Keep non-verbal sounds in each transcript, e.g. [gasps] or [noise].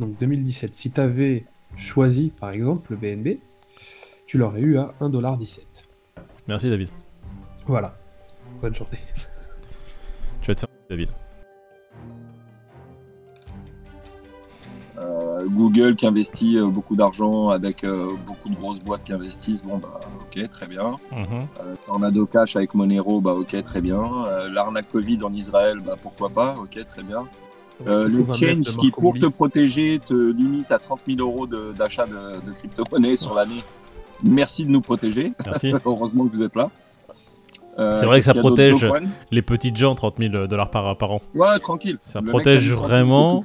donc 2017, si tu avais choisi par exemple le BNB, tu l'aurais eu à 1,17$. Merci David. Voilà. Bonne journée. Tu vas te faire David. Euh, Google qui investit euh, beaucoup d'argent avec euh, beaucoup de grosses boîtes qui investissent, bon bah ok très bien. Mhm. Euh, Tornado Cash avec Monero, bah ok très bien. Euh, L'arnaque Covid en Israël, bah pourquoi pas, ok très bien. Euh, le change qui pour te protéger te limite à 30 000 euros d'achat de, de crypto-monnaie sur l'année. Merci de nous protéger. Merci. [laughs] Heureusement que vous êtes là. Euh, C'est vrai que ça protège. Les petites gens, 30 000 dollars par, par an. Ouais, tranquille. Ça Le protège qui a mis 30 000 vraiment-.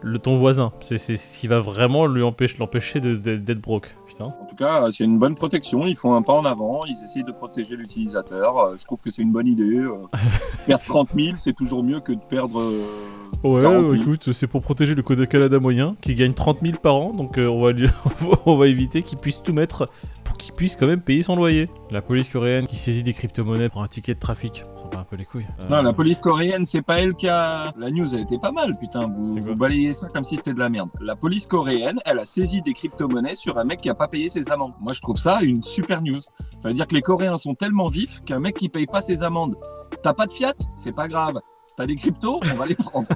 Le ton voisin. C'est ce qui va vraiment lui empêcher l'empêcher d'être broke. Putain. En tout cas, c'est une bonne protection. Ils font un pas en avant. Ils essayent de protéger l'utilisateur. Euh, Je trouve que c'est une bonne idée. [laughs] Perdre 30 000, c'est toujours mieux que de perdre. Ouais, 40 000. écoute, c'est pour protéger le code Canada moyen qui gagne 30 000 par an, donc euh, on, va lui- [laughs] on va éviter qu'il puisse tout mettre pour qu'il puisse quand même payer son loyer. La police coréenne qui saisit des crypto-monnaies pour un ticket de trafic, ça va un peu les couilles. Euh, Non, la police coréenne, c'est pas elle qui a. La news, elle était pas mal, putain. Vous, vous balayez ça comme si c'était de la merde. La police coréenne, elle a saisi des crypto-monnaies sur un mec qui a pas payé ses amendes. Moi, je trouve ça une super news. Ça veut dire que les Coréens sont tellement vifs qu'un mec qui paye pas ses amendes, t'as pas de fiat, c'est pas grave. T'as des cryptos, on va les prendre.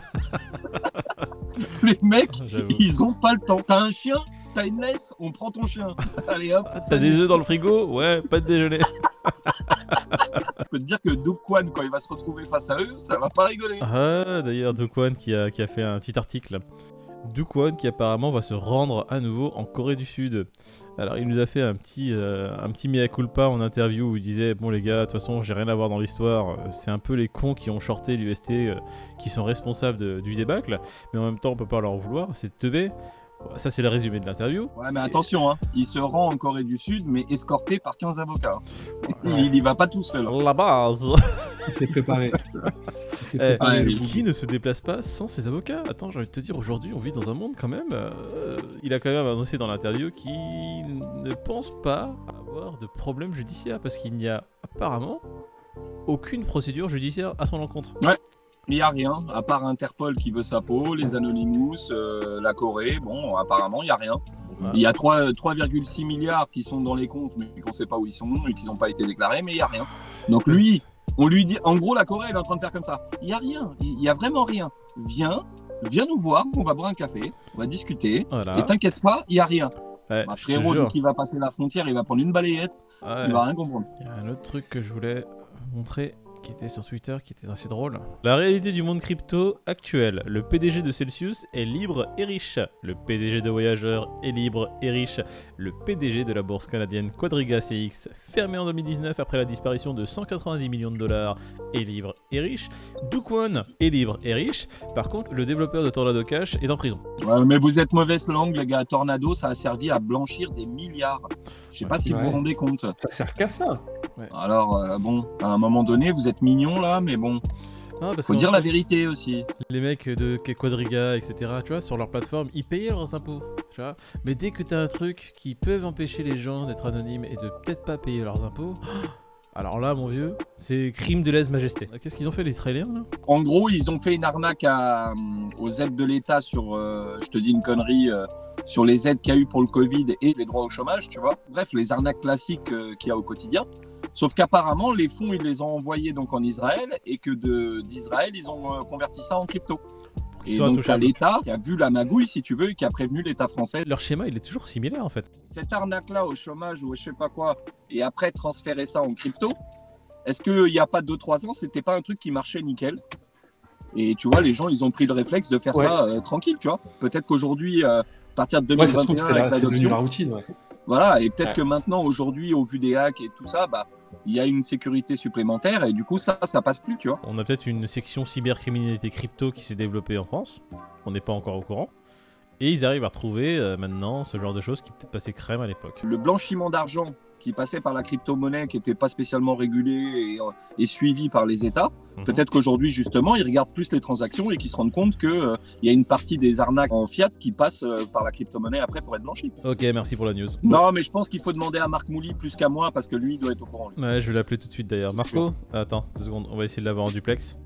[laughs] les mecs, J'avoue. ils ont pas le temps. T'as un chien, t'as une laisse, on prend ton chien. Allez hop. T'as des œufs dans le frigo Ouais, pas de déjeuner. Je peux te dire que Doug Kwan, quand il va se retrouver face à eux, ça va pas rigoler. Ah, d'ailleurs, Dukwon qui a, qui a fait un petit article. Dukwon qui apparemment va se rendre à nouveau en Corée du Sud. Alors, il nous a fait un petit, euh, un petit mea culpa en interview où il disait Bon, les gars, de toute façon, j'ai rien à voir dans l'histoire. C'est un peu les cons qui ont shorté l'UST euh, qui sont responsables du débâcle. Mais en même temps, on peut pas leur vouloir. C'est teubé. Ça, c'est le résumé de l'interview. Ouais, mais attention, hein. il se rend en Corée du Sud, mais escorté par 15 avocats. Il y va pas tout seul. La base Il s'est préparé. Il s'est Eh, préparé. ouais, le. Qui ne se déplace pas sans ses avocats? Attends, j'ai envie de te dire, aujourd'hui, on vit dans un monde quand même. euh, il a quand même annoncé dans l'interview qu'il ne pense pas avoir de problème judiciaire parce qu'il n'y a apparemment aucune procédure judiciaire à son encontre. Il n'y a rien, à part Interpol qui veut sa peau, les Anonymous, euh, la Corée. Bon, apparemment, il n'y a rien. Il y a 3 3,6 milliards qui sont dans les comptes, mais qu'on ne sait pas où ils sont et qui n'ont pas été déclarés, mais il n'y a rien. Donc lui, on lui dit, en gros, la Corée, elle est en train de faire comme ça. Il n'y a rien, il n'y a vraiment rien. Viens, viens nous voir, on va boire un café, on va discuter. Voilà. Et t'inquiète pas, il n'y a rien. Ouais, Bah, frérot, qu'il va passer la frontière, il va prendre une balayette, Ouais. il va rien comprendre. Il y a un autre truc que je voulais montrer qui était sur Twitter, qui était assez drôle. La réalité du monde crypto actuel. Le PDG de Celsius est libre et riche. Le PDG de Voyageur est libre et riche. Le PDG de la bourse canadienne Quadriga CX, fermé en 2019 après la disparition de 190 millions de dollars, est libre et riche. Dukwon est libre et riche. Par contre, le développeur de Tornado Cash est en prison. Ouais, mais vous êtes mauvaise langue, les gars. Tornado, ça a servi à blanchir des milliards. Je sais pas si vous vous rendez compte. Ça sert qu'à ça. Alors, euh, bon, à un moment donné, vous êtes mignons là, mais bon, Non, parce faut dire la vérité aussi. les mecs de Quadriga, etc., tu vois, sur leur plateforme, ils payaient leurs impôts, tu vois. Mais dès que t'as un truc qui peut empêcher les gens d'être anonymes et de peut-être pas payer leurs impôts, [gasps] alors là, mon vieux, c'est crime de lèse-majesté. Qu'est-ce qu'ils ont fait les Israéliens, là? En gros, ils ont fait une arnaque à, euh, aux aides de l'État sur, euh, je te dis une connerie, euh, sur les aides qu'il y a eu pour le Covid et les droits au chômage, tu vois. Bref, les arnaques classiques euh, qu'il y a au quotidien. Sauf qu'apparemment, les fonds, ils les ont envoyés donc en Israël et que de- d'Israël, ils ont euh, converti ça en crypto. Et donc, t'as l'État qui a vu la magouille, si tu veux, et qui a prévenu l'État français. Leur schéma, il est toujours similaire, en fait. Cette arnaque-là au chômage ou je sais pas quoi, et après transférer ça en crypto, est-ce qu'il n'y a pas 2-3 ans, c'était pas un truc qui marchait nickel? Et tu vois, les gens, ils ont pris le réflexe de faire Ouais. ça euh, tranquille, tu vois. Peut-être qu'aujourd'hui, euh, à partir de Ouais, ça se trouve 2021, que c'était avec la, c'est devenu l'adoption, la routine. Ouais. Voilà, et peut-être Ouais. que maintenant, aujourd'hui, au vu des hacks et tout ça, bah, il y a une sécurité supplémentaire, et du coup, ça, ça passe plus, tu vois. On a peut-être une section cybercriminalité crypto qui s'est développée en France. On n'est pas encore au courant. Et ils arrivent à retrouver euh, maintenant ce genre de choses qui peut-être passaient crème à l'époque. Le blanchiment d'argent qui passait par la crypto-monnaie, qui n'était pas spécialement régulé et, euh, et suivi par les États, Mhm. peut-être qu'aujourd'hui, justement, ils regardent plus les transactions et qu'ils se rendent compte qu'il y a une partie des arnaques en fiat qui passent euh, par la crypto-monnaie après pour être blanchie. Ok, merci pour la news. Non, mais je pense qu'il faut demander à Marc Mouly plus qu'à moi parce que lui, il doit être au courant. lui. Ouais, je vais l'appeler tout de suite d'ailleurs. Marco Attends, deux secondes, on va essayer de l'avoir en duplex.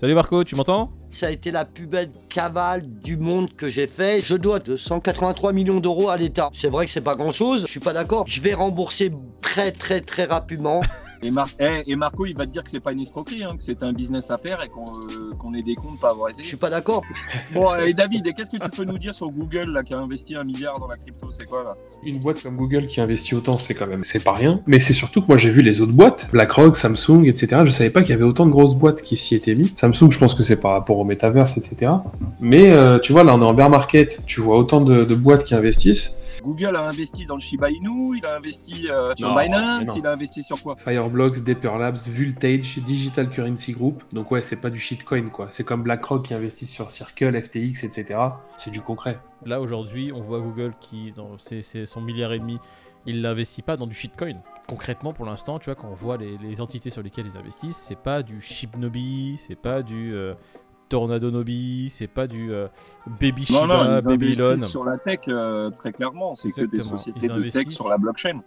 Salut Marco, tu m'entends Ça a été la plus belle cavale du monde que j'ai fait. Je dois 283 millions d'euros à l'État. C'est vrai que c'est pas grand chose, je suis pas d'accord. Je vais rembourser très très très rapidement. [laughs] Et, Mar- eh, et Marco, il va te dire que c'est pas une escroquerie, hein, que c'est un business à faire et qu'on euh, qu'on ait des comptes pas avoir Je essayé. suis pas d'accord. [laughs] Bon, et David, et qu'est-ce que tu peux nous dire sur Google là, qui a investi un milliard dans la crypto C'est quoi là? Une boîte comme Google qui investit autant, c'est quand même, c'est pas rien. Mais c'est surtout que moi j'ai vu les autres boîtes, BlackRock, Samsung, etc. Je savais pas qu'il y avait autant de grosses boîtes qui s'y étaient mis. Samsung, je pense que c'est par rapport au metaverse, etc. Mais euh, tu vois, là on est en bear market, tu vois autant de, de boîtes qui investissent. Google a investi dans le Shiba Inu, il a investi euh, sur Non, Binance, il a investi sur quoi? Fireblocks, Dapper Labs, Vultage, Digital Currency Group. Donc ouais, c'est pas du shitcoin quoi. C'est comme BlackRock qui investit sur Circle, FTX, etc. C'est du concret. Là aujourd'hui, on voit Google qui, dans ses- ses- son milliard et demi, il l'investit pas dans du shitcoin. Concrètement, pour l'instant, tu vois, quand on voit les, les entités sur lesquelles ils investissent, c'est pas du Shibnobi, c'est pas du euh, Tornado Nobi, c'est pas du euh, Baby Non, non, Shiba, ils Babylon. investissent sur la tech euh, très clairement. C'est que des sociétés de tech sur la blockchain.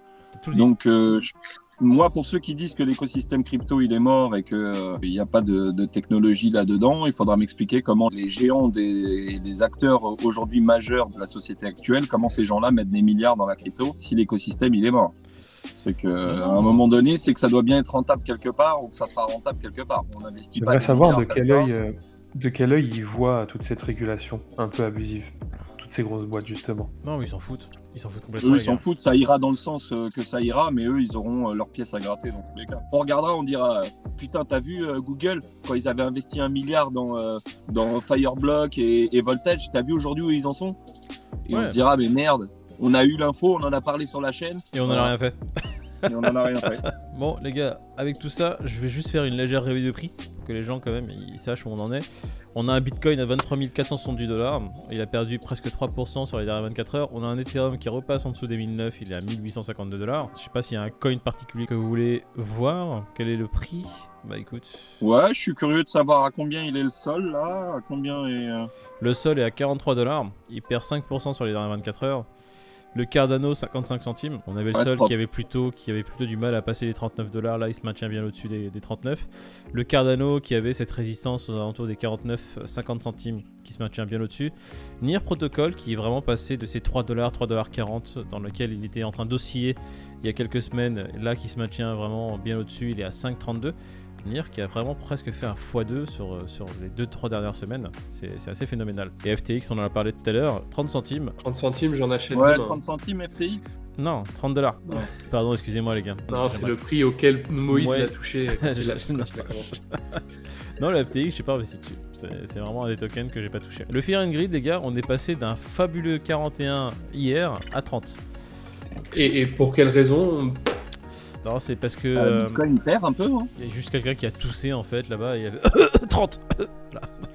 Donc, euh, je- moi, pour ceux qui disent que l'écosystème crypto il est mort et qu'il n'y a pas de, de technologie là-dedans, il faudra m'expliquer comment les géants des, des acteurs aujourd'hui majeurs de la société actuelle, comment ces gens-là mettent des milliards dans la crypto si l'écosystème il est mort. C'est que à un moment donné, c'est que ça doit bien être rentable quelque part ou que ça sera rentable quelque part. On investit pas. Savoir de quel œil, euh, de quel œil ils voient toute cette régulation un peu abusive, toutes ces grosses boîtes justement. Non, mais ils s'en foutent. Ils s'en foutent complètement. Eux, ils s'en foutent, ça ira dans le sens euh, que ça ira, mais eux, ils auront euh, leur pièce à gratter dans tous les cas. On regardera, on dira, euh, putain, t'as vu euh, Google, quand ils avaient investi un milliard dans, euh, dans Fireblock et, et Voltage, t'as vu aujourd'hui où ils en sont? Et on se dira, mais merde, on a eu l'info, on en a parlé sur la chaîne, Et on en a rien fait. et on en a rien fait. [laughs] Bon, les gars, avec tout ça, je vais juste faire une légère revue de prix que les gens, quand même, ils sachent où on en est. On a un Bitcoin à 23 470 dollars. Il a perdu presque 3% sur les dernières 24 heures. On a un Ethereum qui repasse en dessous des 1009. Il est à 1852 dollars. Je sais pas s'il y a un coin particulier que vous voulez voir. Quel est le prix? Bah écoute, Ouais, je suis curieux de savoir à combien il est le sol, là, à combien est... euh, le sol est à 43 dollars. Il perd 5% sur les dernières 24 heures. Le Cardano 55 centimes. On avait le Ouais, propre. qui avait plutôt qui avait plutôt du mal à passer les 39 dollars. Là, il se maintient bien au-dessus des, des 39. Le Cardano qui avait cette résistance aux alentours des 49 50 centimes qui se maintient bien au-dessus. Nier Protocol qui est vraiment passé de ces 3 dollars 3 dollars 40 dans lequel il était en train d'osciller il y a quelques semaines. Là, qui se maintient vraiment bien au-dessus. Il est à 5,32. Qui a vraiment presque fait un x2 sur, euh, sur les 2-3 dernières semaines. C'est c'est assez phénoménal. Et FTX, on en a parlé tout à l'heure, 30 centimes. 30 centimes, j'en achète Ouais, demain. 30 centimes FTX Non, 30 dollars. Ouais. Pardon, excusez-moi les gars. Non, c'est le prix auquel Moïse Ouais. [laughs] l'a touché. Non, le FTX, je sais pas investi dessus. C'est c'est vraiment un des tokens que j'ai pas touché. Le Fear and Greed, les gars, on est passé d'un fabuleux 41 hier à 30. Et, et pour quelle raison Non, c'est parce que. Euh, euh, Bitcoin perd un peu, hein. Il y a juste quelqu'un qui a toussé en fait là-bas. Il y avait [coughs] 30 Voilà. [coughs]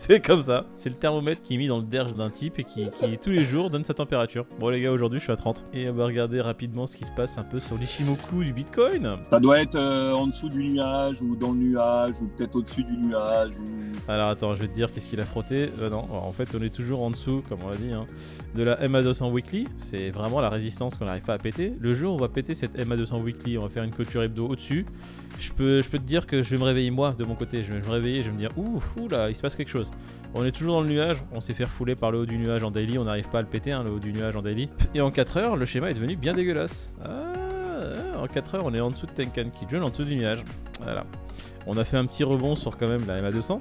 [laughs] C'est comme ça. C'est le thermomètre qui est mis dans le derge d'un type et qui, qui, tous les jours donne sa température. Bon les gars, aujourd'hui je suis à 30. Et on va regarder rapidement ce qui se passe un peu sur l'Ishimoku du Bitcoin. Ça doit être euh, en dessous du nuage, ou dans le nuage, ou peut-être au-dessus du nuage, ou... Alors attends, je vais te dire qu'est-ce qu'il a frotté. Euh, non, en fait on est toujours en dessous, comme on l'a dit, hein, de la MA200 Weekly. C'est vraiment la résistance qu'on n'arrive pas à péter. Le jour où on va péter cette MA200 Weekly, on va faire une clôture hebdo au-dessus. Je peux, je peux te dire que je vais me réveiller moi de mon côté. Je vais me réveiller, je vais me dire ouh, ouh là, il se passe quelque chose. On est toujours dans le nuage, on s'est fait refouler par le haut du nuage en daily, on n'arrive pas à le péter, hein, le haut du nuage en daily. Et en 4 heures, le schéma est devenu bien dégueulasse. Ah, en 4 heures, on est en dessous de Tenkan Kijun, en dessous du nuage. Voilà. On a fait un petit rebond sur quand même la MA200.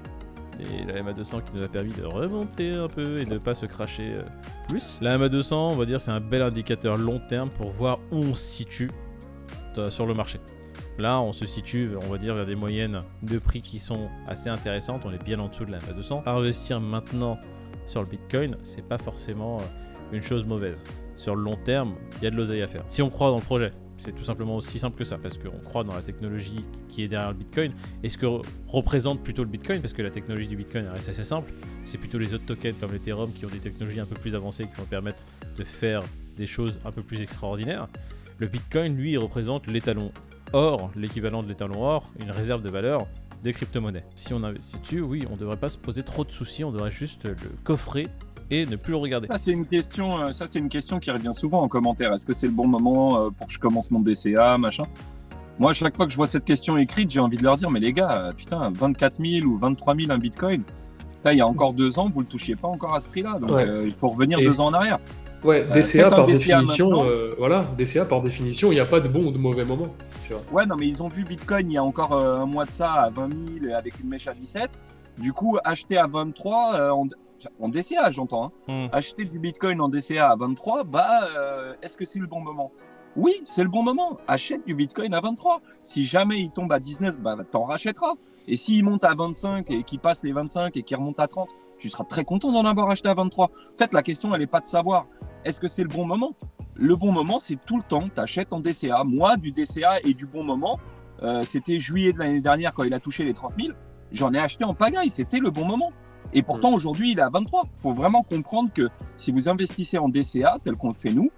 Et la MA200 qui nous a permis de remonter un peu et de ne pas se cracher euh, plus. La MA200, on va dire, c'est un bel indicateur long terme pour voir où on se situe euh, sur le marché. Là, on se situe, on va dire, vers des moyennes de prix qui sont assez intéressantes. On est bien en dessous de la MA200. Investir maintenant sur le Bitcoin, c'est pas forcément euh, une chose mauvaise. Sur le long terme, il y a de l'oseille à faire. Si on croit dans le projet, c'est tout simplement aussi simple que ça, parce qu'on croit dans la technologie qui est derrière le Bitcoin et ce que re- représente plutôt le Bitcoin, parce que la technologie du Bitcoin reste assez simple. C'est plutôt les autres tokens comme l'Ethereum qui ont des technologies un peu plus avancées qui vont permettre de faire des choses un peu plus extraordinaires. Le Bitcoin, lui, représente l'étalon or, l'équivalent de l'étalon or, une réserve de valeur des crypto-monnaies. Si on investit dessus, oui, on devrait pas se poser trop de soucis, on devrait juste le coffrer et ne plus le regarder. Ça c'est une question, euh, ça c'est une question qui revient souvent en commentaire. Est-ce que c'est le bon moment euh, pour que je commence mon DCA, machin? Moi, à chaque fois que je vois cette question écrite, j'ai envie de leur dire, mais les gars, euh, putain, 24 000 ou 23 000 un bitcoin, là, il y a encore deux ans, vous le touchiez pas encore à ce prix-là. Donc, Ouais. euh, il faut revenir Et- deux ans en arrière. Ouais, Euh, DCA par définition, euh, voilà, DCA par définition, il n'y a pas de bon ou de mauvais moment. Tu vois. Ouais, non, mais ils ont vu Bitcoin il y a encore euh, un mois de ça à 20 000 avec une mèche à 17. Du coup, acheter à 23 euh, en, en DCA, j'entends. hein. Hmm. Acheter du Bitcoin en DCA à 23, bah, euh, est-ce que c'est le bon moment? Oui, c'est le bon moment. Achète du Bitcoin à 23. Si jamais il tombe à 19, bah, t'en rachèteras. Et s'il monte à 25 et qu'il passe les 25 et qu'il remonte à 30, tu seras très content d'en avoir acheté à 23. En fait, la question, elle n'est pas de savoir est-ce que c'est le bon moment? Le bon moment, c'est tout le temps. Tu achètes en DCA. Moi, du DCA et du bon moment, euh, c'était juillet de l'année dernière quand il a touché les 30 000. J'en ai acheté en pagaille. C'était le bon moment. Et pourtant, aujourd'hui, il est à 23. Il faut vraiment comprendre que si vous investissez en DCA, tel qu'on le fait nous,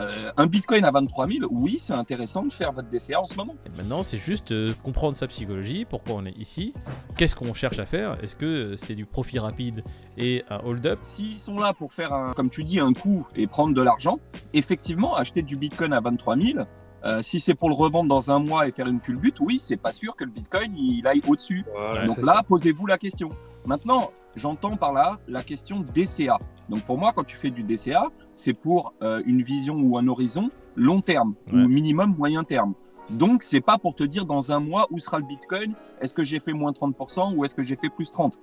euh, un Bitcoin à 23 000, oui, c'est intéressant de faire votre DCA en ce moment. Et maintenant, c'est juste euh, comprendre sa psychologie, pourquoi on est ici, qu'est-ce qu'on cherche à faire, est-ce que euh, c'est du profit rapide et un hold-up S'ils sont là pour faire, un, comme tu dis, un coup et prendre de l'argent, effectivement, acheter du Bitcoin à 23 000, euh, si c'est pour le revendre dans un mois et faire une culbute, oui, c'est pas sûr que le Bitcoin il aille au-dessus. Voilà, Donc là, posez-vous la question. Maintenant, j'entends par là la question DCA. Donc pour moi, quand tu fais du DCA, c'est pour euh, une vision ou un horizon long terme Ouais. ou minimum moyen terme. Donc c'est pas pour te dire dans un mois où sera le Bitcoin, est-ce que j'ai fait moins 30% ou est-ce que j'ai fait plus 30.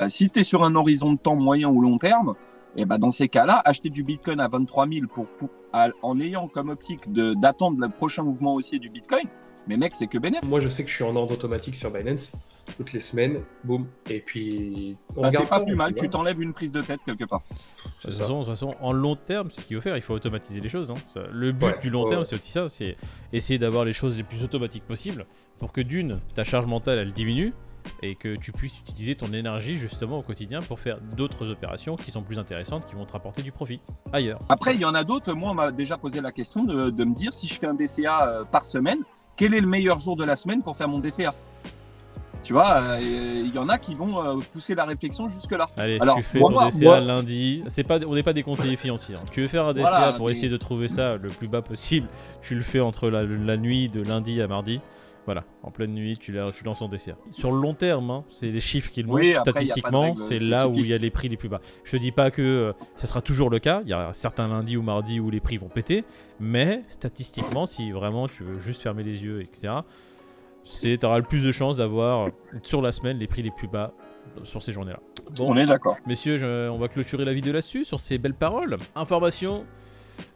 Euh, si tu es sur un horizon de temps moyen ou long terme, et ben dans ces cas-là, acheter du Bitcoin à 23 000 pour, pour- à- en ayant comme optique d'attendre le prochain mouvement haussier du Bitcoin, mais mec, c'est que bénéfice. Moi, je sais que je suis en ordre automatique sur Binance, toutes les semaines, boum, et puis on Bah, c'est regarde pas plus mal, tu t'enlèves une prise de tête quelque part. De toute façon, de toute façon, en long terme, c'est ce qu'il faut faire. Il faut automatiser les choses. non Ça- le but Ouais, du long ouais, terme, c'est aussi ça c'est essayer d'avoir les choses les plus automatiques possibles pour que d'une, ta charge mentale elle diminue et que tu puisses utiliser ton énergie justement au quotidien pour faire d'autres opérations qui sont plus intéressantes, qui vont te rapporter du profit ailleurs. Après, il y en a d'autres. Moi, on m'a déjà posé la question de, de me dire si je fais un DCA euh, par semaine, quel est le meilleur jour de la semaine pour faire mon DCA Tu vois, euh, il y en a qui vont euh, pousser la réflexion jusque-là. Allez, Alors, tu fais ton moi- DCA moi- lundi. C'est pas, on n'est pas des conseillers financiers. hein. Tu veux faire un DCA Voilà, pour mais- essayer de trouver ça le plus bas possible. Tu le fais entre la, la nuit de lundi à mardi. Voilà, en pleine nuit, tu, la- tu lances ton DCA. Sur le long terme, hein, c'est les chiffres qui le Oui, montrent. après, Statistiquement, c'est là où il y a les prix les plus bas. Je te dis pas que euh, ça sera toujours le cas. Il y a certains lundis ou mardis où les prix vont péter. Mais statistiquement, si vraiment tu veux juste fermer les yeux, etc., tu auras le plus de chances d'avoir sur la semaine les prix les plus bas sur ces journées-là. Bon, On est d'accord. Messieurs, je- on va clôturer la vidéo là-dessus, sur ces belles paroles. Information,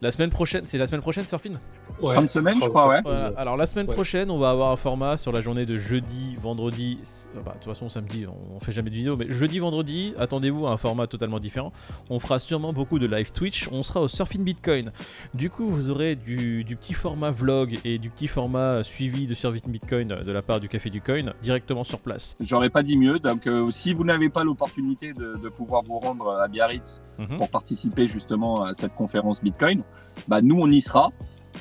la semaine prochaine, c'est la semaine prochaine, Surfine? Ouais, Fin de semaine, je crois, ouais. Alors la semaine Ouais. prochaine, on va avoir un format sur la journée de jeudi, vendredi. bah, de toute façon, samedi, on, on fait jamais de vidéo, mais jeudi, vendredi, attendez-vous à un format totalement différent. On fera sûrement beaucoup de live Twitch. On sera au Surfing Bitcoin. Du coup, vous aurez du, du petit format vlog et du petit format suivi de Surfing Bitcoin de la part du Café du Coin directement sur place. J'aurais pas dit mieux. Donc, euh, si vous n'avez pas l'opportunité de, de pouvoir vous rendre à Biarritz Mhm. pour participer justement à cette conférence Bitcoin, bah nous on y sera.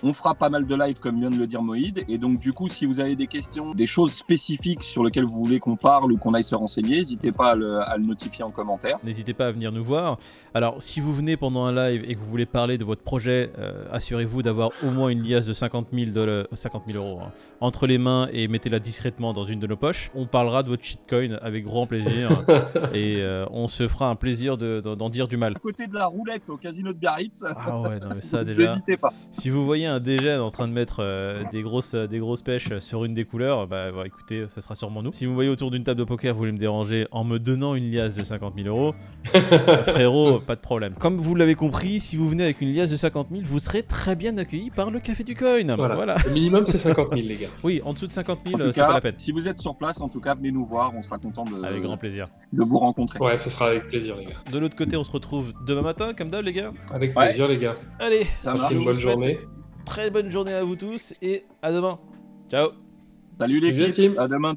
On fera pas mal de live comme vient de le dire Moïd. Et donc du coup, si vous avez des questions, des choses spécifiques sur lesquelles vous voulez qu'on parle ou qu'on aille se renseigner, n'hésitez pas à le, à le notifier en commentaire. N'hésitez pas à venir nous voir. Alors, si vous venez pendant un live et que vous voulez parler de votre projet, euh, assurez-vous d'avoir au moins une liasse de 50 000, dollars- 50 000 euros hein, entre les mains et mettez-la discrètement dans une de nos poches. On parlera de votre shitcoin avec grand plaisir [laughs] et euh, on se fera un plaisir de- d'en dire du mal. À côté de la roulette au casino de Biarritz, Ah ouais, non mais ça [laughs] déjà. n'hésitez pas. Si vous voyez un DGN en train de mettre euh, des, grosses, des grosses pêches sur une des couleurs, bah, bah, écoutez, ça sera sûrement nous. Si vous me voyez autour d'une table de poker, vous voulez me déranger en me donnant une liasse de 50 000 euros, euh, [laughs] frérot, pas de problème. Comme vous l'avez compris, si vous venez avec une liasse de 50 000, vous serez très bien accueilli par le Café du Coin. Voilà. Voilà. Le minimum, c'est 50 000, les gars. Oui, en dessous de 50 En 000, tout euh, c'est pas la peine. si vous êtes sur place, en tout cas, venez nous voir. On sera content de, Avec grand plaisir. de vous rencontrer. Ouais, ce sera avec plaisir, les gars. De l'autre côté, on se retrouve demain matin, comme d'hab, les gars. Avec Ouais. plaisir, les gars. Allez, Ça. Passez une bonne journée. Très bonne journée à vous tous et à demain. Ciao. Salut l'équipe. team. À demain.